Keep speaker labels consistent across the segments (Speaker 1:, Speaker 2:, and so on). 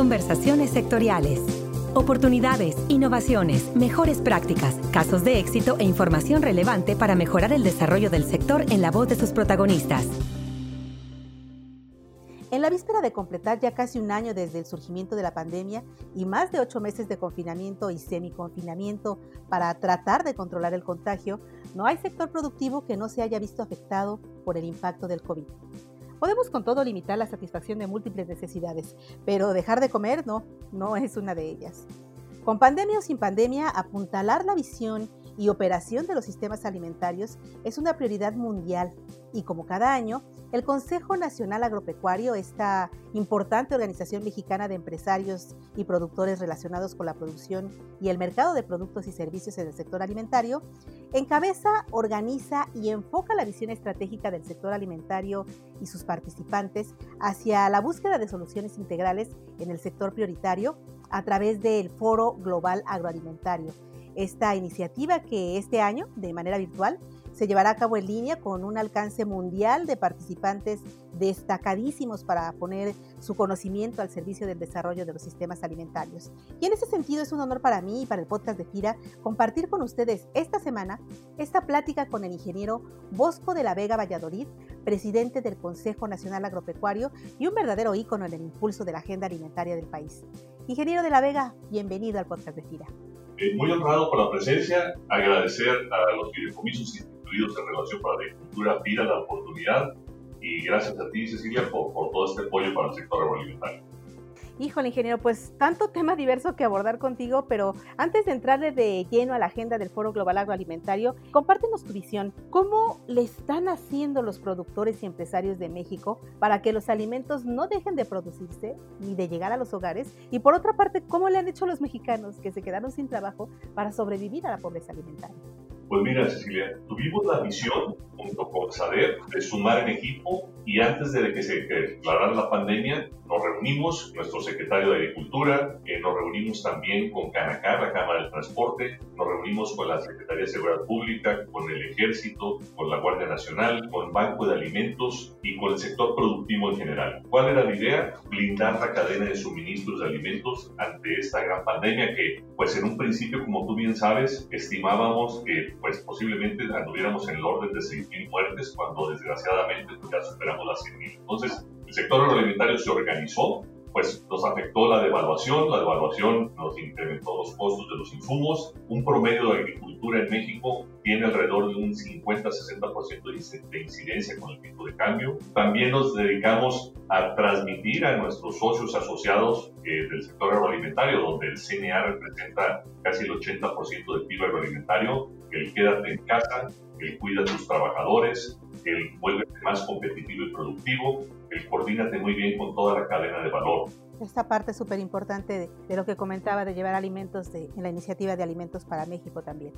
Speaker 1: Conversaciones sectoriales. Oportunidades, innovaciones, mejores prácticas, casos de éxito e información relevante para mejorar el desarrollo del sector en la voz de sus protagonistas.
Speaker 2: En la víspera de completar ya casi un año desde el surgimiento de la pandemia y más de ocho meses de confinamiento y semiconfinamiento para tratar de controlar el contagio, no hay sector productivo que no se haya visto afectado por el impacto del COVID. Podemos con todo limitar la satisfacción de múltiples necesidades, pero dejar de comer no, no es una de ellas. Con pandemia o sin pandemia, apuntalar la visión y operación de los sistemas alimentarios es una prioridad mundial y como cada año, el Consejo Nacional Agropecuario, esta importante organización mexicana de empresarios y productores relacionados con la producción y el mercado de productos y servicios en el sector alimentario, encabeza, organiza y enfoca la visión estratégica del sector alimentario y sus participantes hacia la búsqueda de soluciones integrales en el sector prioritario a través del Foro Global Agroalimentario. Esta iniciativa que este año, de manera virtual, se llevará a cabo en línea con un alcance mundial de participantes destacadísimos para poner su conocimiento al servicio del desarrollo de los sistemas alimentarios. Y en ese sentido es un honor para mí y para el podcast de FIRA compartir con ustedes esta semana esta plática con el ingeniero Bosco de la Vega Valladolid, presidente del Consejo Nacional Agropecuario y un verdadero ícono en el impulso de la agenda alimentaria del país. Ingeniero de la Vega, bienvenido al podcast de FIRA.
Speaker 3: Eh, muy honrado por la presencia, agradecer a los fideicomisos en Relación para la Agricultura pida la oportunidad y gracias a ti, Cecilia, por, por todo este apoyo para el sector agroalimentario.
Speaker 2: Híjole, ingeniero, pues tanto tema diverso que abordar contigo, pero antes de entrarle de lleno a la agenda del Foro Global Agroalimentario, compártenos tu visión. ¿Cómo le están haciendo los productores y empresarios de México para que los alimentos no dejen de producirse ni de llegar a los hogares? Y por otra parte, ¿cómo le han hecho los mexicanos que se quedaron sin trabajo para sobrevivir a la pobreza alimentaria?
Speaker 3: Pues mira, Cecilia, tuvimos la visión junto con SADER de sumar en equipo y antes de que se declarara la pandemia, nos reunimos, nuestro secretario de Agricultura, eh, nos reunimos también con Canacar, la Cámara del Transporte, nos reunimos con la Secretaría de Seguridad Pública, con el Ejército, con la Guardia Nacional, con Banco de Alimentos y con el sector productivo en general. ¿Cuál era la idea? Blindar la cadena de suministros de alimentos ante esta gran pandemia que, pues en un principio, como tú bien sabes, estimábamos que pues posiblemente anduviéramos en el orden de 6.000 muertes cuando desgraciadamente pues, ya superamos las 100.000. Entonces, el sector agroalimentario se organizó pues nos afectó la devaluación, la devaluación nos incrementó los costos de los insumos, un promedio de agricultura en México tiene alrededor de un 50-60% de incidencia con el tipo de cambio. También nos dedicamos a transmitir a nuestros socios asociados eh, del sector agroalimentario, donde el CNA representa casi el 80% del PIB agroalimentario, el quédate en casa, el cuida a tus trabajadores, el vuelve más competitivo y productivo, el coordínate muy bien con toda la cadena de valor.
Speaker 2: Esta parte súper importante de, lo que comentaba de llevar alimentos de, en la iniciativa de Alimentos para México también.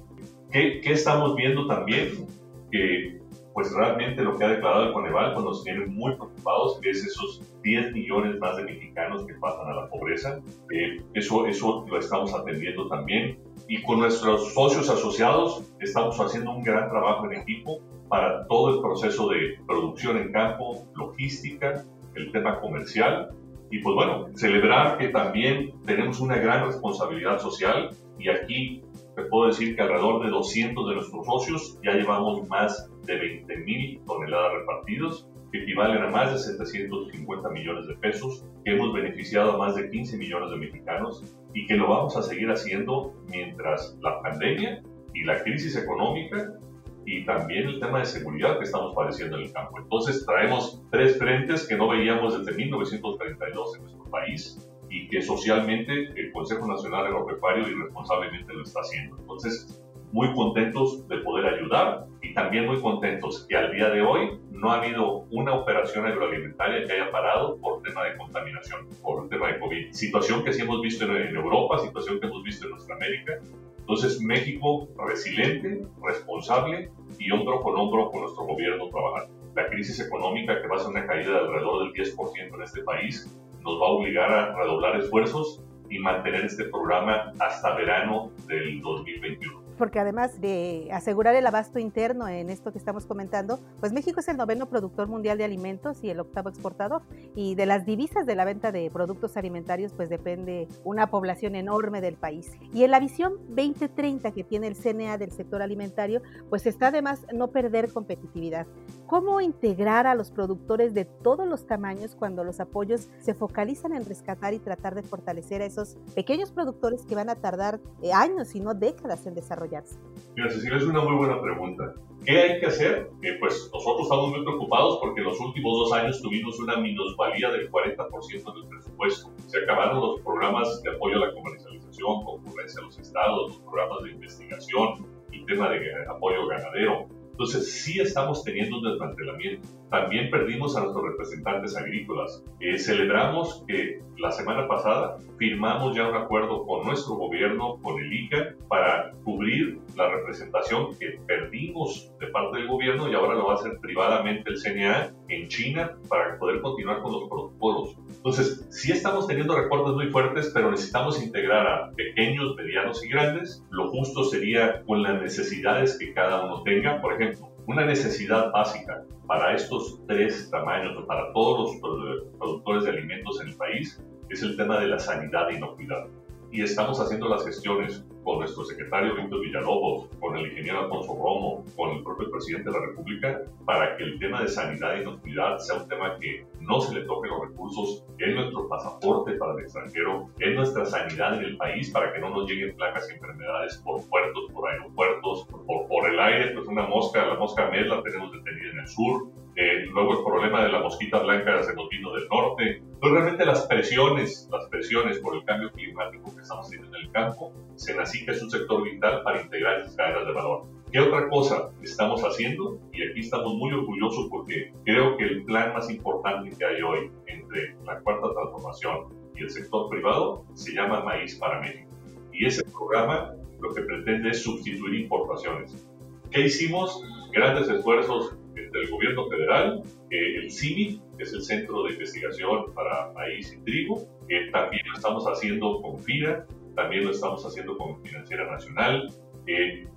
Speaker 3: ¿Qué, qué estamos viendo también? Que pues realmente lo que ha declarado el Coneval pues nos tiene muy preocupados es esos 10 millones más de mexicanos que pasan a la pobreza. Eh, eso, eso lo estamos atendiendo también. Y con nuestros socios asociados estamos haciendo un gran trabajo en equipo para todo el proceso de producción en campo, logística, el tema comercial. Y pues bueno, celebrar que también tenemos una gran responsabilidad social y aquí te puedo decir que alrededor de 200 de nuestros socios ya llevamos más de 20 mil toneladas repartidos, que equivalen a más de 750 millones de pesos, que hemos beneficiado a más de 15 millones de mexicanos y que lo vamos a seguir haciendo mientras la pandemia y la crisis económica y también el tema de seguridad que estamos padeciendo en el campo. Entonces traemos tres frentes que no veíamos desde 1932 en nuestro país y que socialmente el Consejo Nacional Agropecuario irresponsablemente lo está haciendo. Entonces, muy contentos de poder ayudar y también muy contentos que al día de hoy no ha habido una operación agroalimentaria que haya parado por tema de contaminación, por tema de COVID. Situación que sí hemos visto en Europa, situación que hemos visto en nuestra América entonces, México resiliente, responsable y hombro con hombro con nuestro gobierno trabajando. La crisis económica, que va a ser una caída de alrededor del 10% en este país, nos va a obligar a redoblar esfuerzos y mantener este programa hasta verano del 2021.
Speaker 2: Porque además de asegurar el abasto interno en esto que estamos comentando, pues México es el noveno productor mundial de alimentos y el octavo exportador. Y de las divisas de la venta de productos alimentarios, pues depende una población enorme del país. Y en la visión 2030 que tiene el CNA del sector alimentario, pues está además no perder competitividad. ¿Cómo integrar a los productores de todos los tamaños cuando los apoyos se focalizan en rescatar y tratar de fortalecer a esos pequeños productores que van a tardar eh, años y no décadas en desarrollarse?
Speaker 3: Cecilia, es una muy buena pregunta. ¿Qué hay que hacer? Eh, pues nosotros estamos muy preocupados porque en los últimos dos años tuvimos una minusvalía del 40% del presupuesto. Se acabaron los programas de apoyo a la comercialización, concurrencia a los estados, los programas de investigación, el tema de apoyo ganadero entonces, sí estamos teniendo un desmantelamiento. También perdimos a nuestros representantes agrícolas. Eh, celebramos que la semana pasada firmamos ya un acuerdo con nuestro gobierno, con el ICA, para cubrir la representación que perdimos de parte del gobierno y ahora lo va a hacer privadamente el CNA en China para poder continuar con los protocolos. Entonces, sí estamos teniendo recortes muy fuertes, pero necesitamos integrar a pequeños, medianos y grandes. Lo justo sería con las necesidades que cada uno tenga. Por ejemplo, una necesidad básica para estos tres tamaños, para todos los productores de alimentos en el país, es el tema de la sanidad inocuidad y estamos haciendo las gestiones con nuestro secretario Víctor Villalobos, con el ingeniero Alfonso Romo, con el propio presidente de la República, para que el tema de sanidad e inocuidad sea un tema que no se le toque los recursos, es nuestro pasaporte para el extranjero, es nuestra sanidad en el país para que no nos lleguen placas y enfermedades por puertos, por aeropuertos, por, por el aire, pues una mosca, la mosca MED la tenemos detenida en el sur, luego el problema de la mosquita blanca se nos vino del norte. Pues realmente las presiones, las presiones por el cambio climático que estamos teniendo en el campo, se que es un sector vital para integrar esas cadenas de valor. ¿Qué otra cosa estamos haciendo? Y aquí estamos muy orgullosos porque creo que el plan más importante que hay hoy entre la cuarta transformación y el sector privado se llama Maíz para México. Y ese programa lo que pretende es sustituir importaciones. ¿Qué hicimos? Grandes esfuerzos del gobierno federal, el CIMI, que es el Centro de Investigación para Maíz y Trigo, que también lo estamos haciendo con FIRA, también lo estamos haciendo con Financiera Nacional,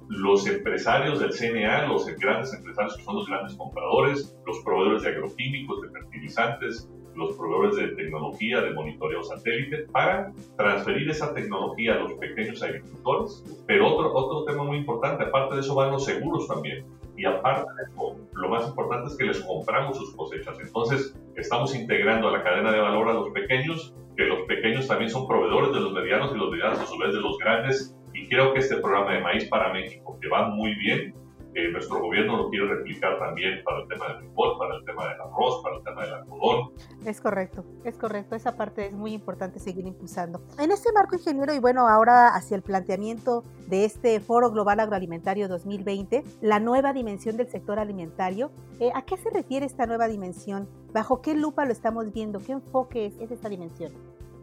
Speaker 3: los empresarios del CNA, los grandes empresarios que son los grandes compradores, los proveedores de agroquímicos, de fertilizantes, los proveedores de tecnología de monitoreo satélite para transferir esa tecnología a los pequeños agricultores. Pero otro, otro tema muy importante, aparte de eso van los seguros también. Y aparte de eso, lo más importante es que les compramos sus cosechas. Entonces, estamos integrando a la cadena de valor a los pequeños, que los pequeños también son proveedores de los medianos y los medianos a su vez de los grandes. Y creo que este programa de Maíz para México, que va muy bien, nuestro gobierno lo quiere replicar también para el tema del fútbol, para el tema del arroz, para el tema del algodón.
Speaker 2: Es correcto, es correcto. Esa parte es muy importante seguir impulsando. En este marco, ingeniero, y bueno, ahora hacia el planteamiento de este Foro Global Agroalimentario 2020, la nueva dimensión del sector alimentario, eh, ¿a qué se refiere esta nueva dimensión? ¿Bajo qué lupa lo estamos viendo? ¿Qué enfoque es, es esta dimensión?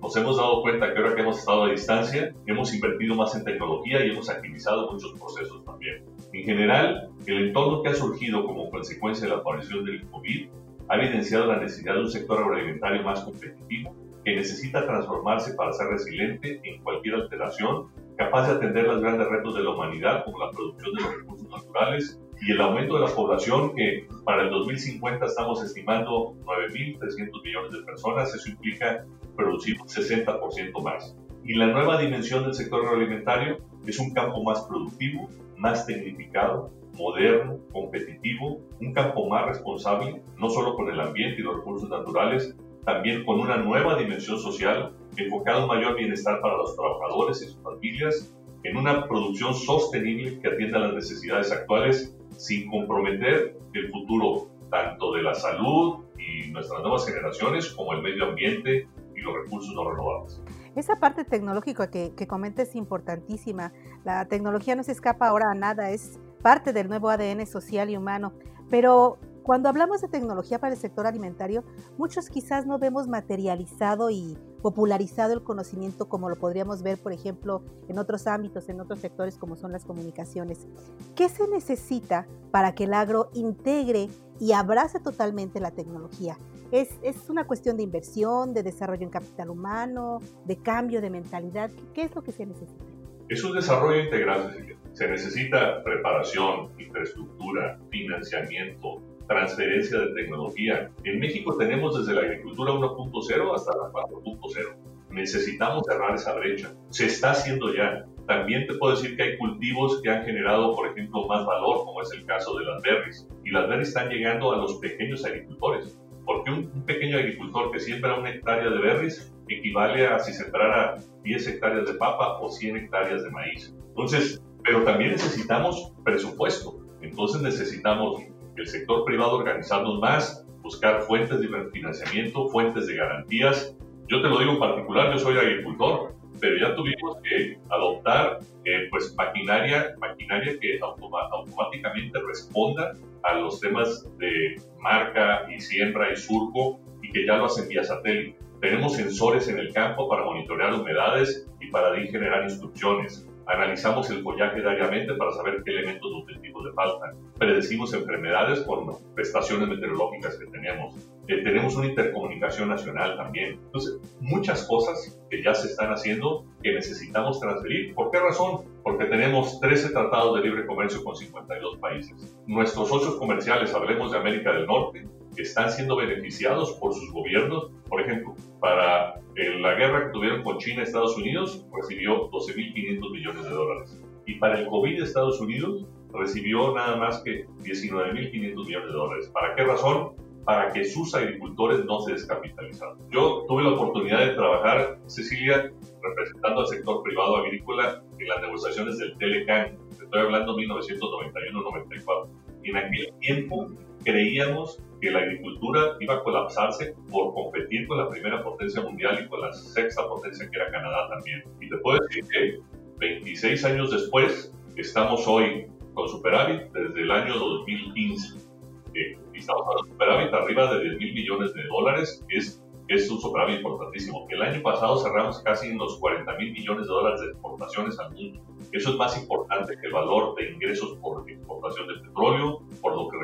Speaker 3: nos hemos dado cuenta que ahora que hemos estado a distancia, hemos invertido más en tecnología y hemos agilizado muchos procesos también. En general, el entorno que ha surgido como consecuencia de la aparición del COVID ha evidenciado la necesidad de un sector agroalimentario más competitivo que necesita transformarse para ser resiliente en cualquier alteración, capaz de atender los grandes retos de la humanidad como la producción de los recursos naturales y el aumento de la población que para el 2050 estamos estimando 9.300 millones de personas, eso implica producir un 60% más. Y la nueva dimensión del sector agroalimentario es un campo más productivo, más tecnificado, moderno, competitivo, un campo más responsable, no solo con el ambiente y los recursos naturales, también con una nueva dimensión social enfocada en mayor bienestar para los trabajadores y sus familias, en una producción sostenible que atienda las necesidades actuales sin comprometer el futuro tanto de la salud y nuestras nuevas generaciones como el medio ambiente y los recursos no renovables.
Speaker 2: Esa parte tecnológica que, que comenta es importantísima. La tecnología no se escapa ahora a nada, es parte del nuevo ADN social y humano. Pero cuando hablamos de tecnología para el sector alimentario, muchos quizás no vemos materializado y popularizado el conocimiento como lo podríamos ver, por ejemplo, en otros ámbitos, en otros sectores como son las comunicaciones. ¿Qué se necesita para que el agro integre y abrace totalmente la tecnología? Es, una cuestión de inversión, de desarrollo en capital humano, de cambio de mentalidad. ¿Qué es lo que se necesita?
Speaker 3: Es un desarrollo integral, se necesita preparación, infraestructura, financiamiento, transferencia de tecnología. En México tenemos desde la agricultura 1.0 hasta la 4.0. Necesitamos cerrar esa brecha. Se está haciendo ya. También te puedo decir que hay cultivos que han generado, por ejemplo, más valor, como es el caso de las berries. Y las berries están llegando a los pequeños agricultores. Porque un, pequeño agricultor que siembra una hectárea de berries equivale a si sembrara 10 hectáreas de papa o 100 hectáreas de maíz. Entonces, pero también necesitamos presupuesto. Entonces necesitamos el sector privado organizarnos más, buscar fuentes de financiamiento, fuentes de garantías. Yo te lo digo en particular, yo soy agricultor, pero ya tuvimos que adoptar eh, pues maquinaria, maquinaria que automáticamente responda a los temas de marca y siembra y surco y que ya lo hacen vía satélite. Tenemos sensores en el campo para monitorear humedades y para generar instrucciones. Analizamos el follaje diariamente para saber qué elementos nutritivos le faltan. Predecimos enfermedades con estaciones meteorológicas que tenemos. Eh, tenemos una intercomunicación nacional también. Entonces, muchas cosas que ya se están haciendo que necesitamos transferir. ¿Por qué razón? Porque tenemos 13 tratados de libre comercio con 52 países. Nuestros socios comerciales, hablemos de América del Norte, están siendo beneficiados por sus gobiernos. Por ejemplo, para eh, la guerra que tuvieron con China, Estados Unidos recibió 12.500 millones de dólares. Y para el COVID, Estados Unidos recibió nada más que 19.500 millones de dólares. ¿Para qué razón? Para que sus agricultores no se descapitalizaran. Yo tuve la oportunidad de trabajar, Cecilia, representando al sector privado agrícola en las negociaciones del Telecan. Estoy hablando de 1991-94. Y en aquel tiempo creíamos que la agricultura iba a colapsarse por competir con la primera potencia mundial y con la sexta potencia que era Canadá también. Y te puedo decir que 26 años después, estamos hoy con superávit desde el año 2015. Eh, estamos con superávit arriba de 10 mil millones de dólares, que es es un superávit importantísimo. El año pasado cerramos casi en los 40 mil millones de dólares de exportaciones al mundo. Eso es más importante que el valor de ingresos por exportación de petróleo, por lo que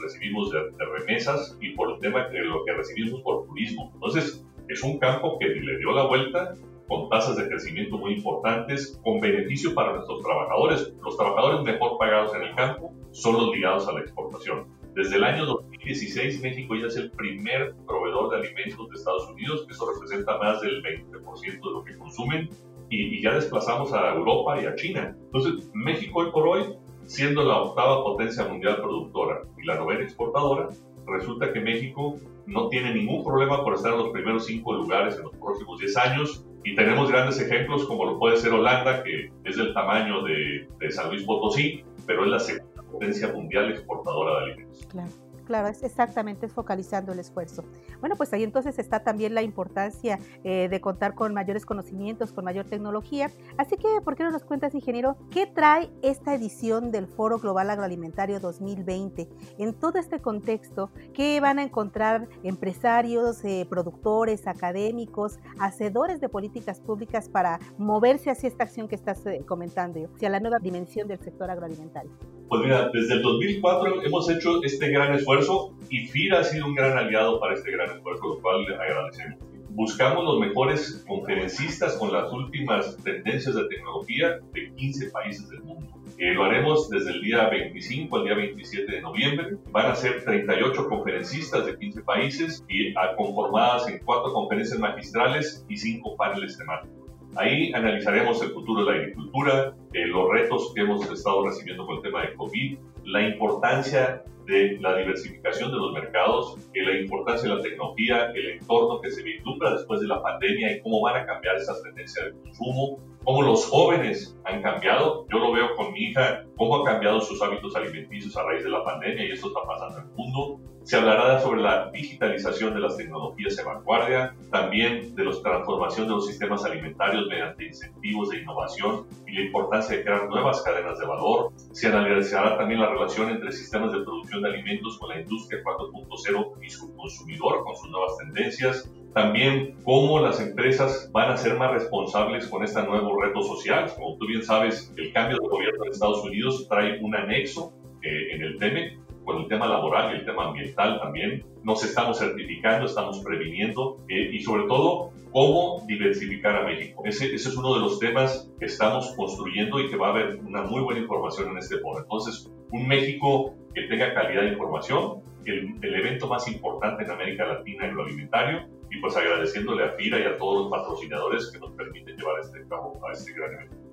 Speaker 3: recibimos de, remesas y por el tema de lo que recibimos por turismo. Entonces, es un campo que le dio la vuelta con tasas de crecimiento muy importantes, con beneficio para nuestros trabajadores. Los trabajadores mejor pagados en el campo son los ligados a la exportación. Desde el año 2016, México ya es el primer proveedor de alimentos de Estados Unidos, eso representa más del 20% de lo que consumen, y, ya desplazamos a Europa y a China. Entonces, México hoy por hoy, siendo la octava potencia mundial productora y la novena exportadora, resulta que México no tiene ningún problema por estar en los primeros cinco lugares en los próximos 10 años. Y tenemos grandes ejemplos como lo puede ser Holanda, que es del tamaño de, de San Luis Potosí, pero es la segunda potencia mundial exportadora de alimentos.
Speaker 2: Claro. Claro, es exactamente focalizando el esfuerzo. Bueno, pues ahí entonces está también la importancia eh, de contar con mayores conocimientos, con mayor tecnología. Así que, ¿por qué no nos cuentas, ingeniero, qué trae esta edición del Foro Global Agroalimentario 2020? En todo este contexto, ¿qué van a encontrar empresarios, eh, productores, académicos, hacedores de políticas públicas para moverse hacia esta acción que estás eh, comentando, hacia la nueva dimensión del sector agroalimentario?
Speaker 3: Pues mira, desde el 2004 hemos hecho este gran esfuerzo y FIRA ha sido un gran aliado para este gran esfuerzo, lo cual le agradecemos. Buscamos los mejores conferencistas con las últimas tendencias de tecnología de 15 países del mundo. Eh, lo haremos desde el día 25 al día 27 de noviembre. Van a ser 38 conferencistas de 15 países y conformadas en cuatro conferencias magistrales y cinco paneles temáticos. Ahí analizaremos el futuro de la agricultura, eh, los retos que hemos estado recibiendo con el tema de COVID, la importancia de la diversificación de los mercados, eh, la importancia de la tecnología, el entorno que se vislumbra después de la pandemia y cómo van a cambiar esas tendencias de consumo, cómo los jóvenes han cambiado. Yo lo veo con mi hija, cómo han cambiado sus hábitos alimenticios a raíz de la pandemia y esto está pasando en el mundo. Se hablará sobre la digitalización de las tecnologías de vanguardia, también de la transformación de los sistemas alimentarios mediante incentivos de innovación y la importancia de crear nuevas cadenas de valor. Se analizará también la relación entre sistemas de producción de alimentos con la industria 4.0 y su consumidor con sus nuevas tendencias. También cómo las empresas van a ser más responsables con este nuevo reto social. Como tú bien sabes, el cambio de gobierno en Estados Unidos trae un anexo eh, en el TEME con el tema laboral y el tema ambiental también. Nos estamos certificando, estamos previniendo eh, y sobre todo cómo diversificar a México. Ese, ese, es uno de los temas que estamos construyendo y que va a haber una muy buena información en este foro. Entonces, un México que tenga calidad de información, el, evento más importante en América Latina agroalimentario, y pues agradeciéndole a FIRA y a todos los patrocinadores que nos permiten llevar este a este gran evento.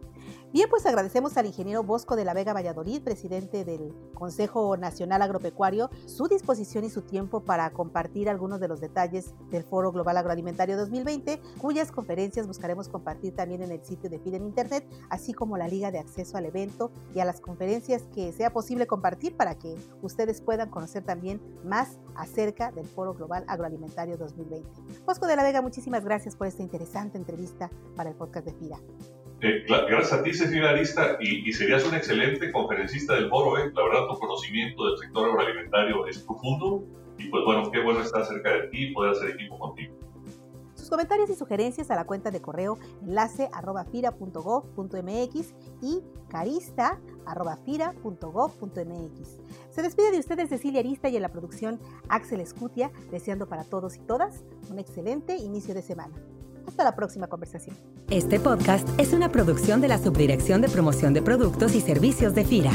Speaker 2: Bien, pues agradecemos al ingeniero Bosco de la Vega Valladolid, presidente del Consejo Nacional Agropecuario, su disposición y su tiempo para compartir algunos de los detalles del Foro Global Agroalimentario 2020, cuyas conferencias buscaremos compartir también en el sitio de FIDA en Internet, así como la liga de acceso al evento y a las conferencias que sea posible compartir para que ustedes puedan conocer también más acerca del Foro Global Agroalimentario 2020. Bosco de la Vega, muchísimas gracias por esta interesante entrevista para el podcast de FIRA.
Speaker 3: Eh, gracias a ti, Cecilia Arista, y, y, serías un excelente conferencista del foro. ¿eh? La verdad, tu conocimiento del sector agroalimentario es profundo y pues bueno, qué bueno estar cerca de ti y poder hacer equipo contigo.
Speaker 2: Sus comentarios y sugerencias a la cuenta de correo enlace arroba fira.gov.mx y carista arroba fira.gov.mx. Se despide de ustedes Cecilia Arista y en la producción Axel Escutia, deseando para todos y todas un excelente inicio de semana. Hasta la próxima conversación.
Speaker 1: Este podcast es una producción de la Subdirección de Promoción de Productos y Servicios de FIRA.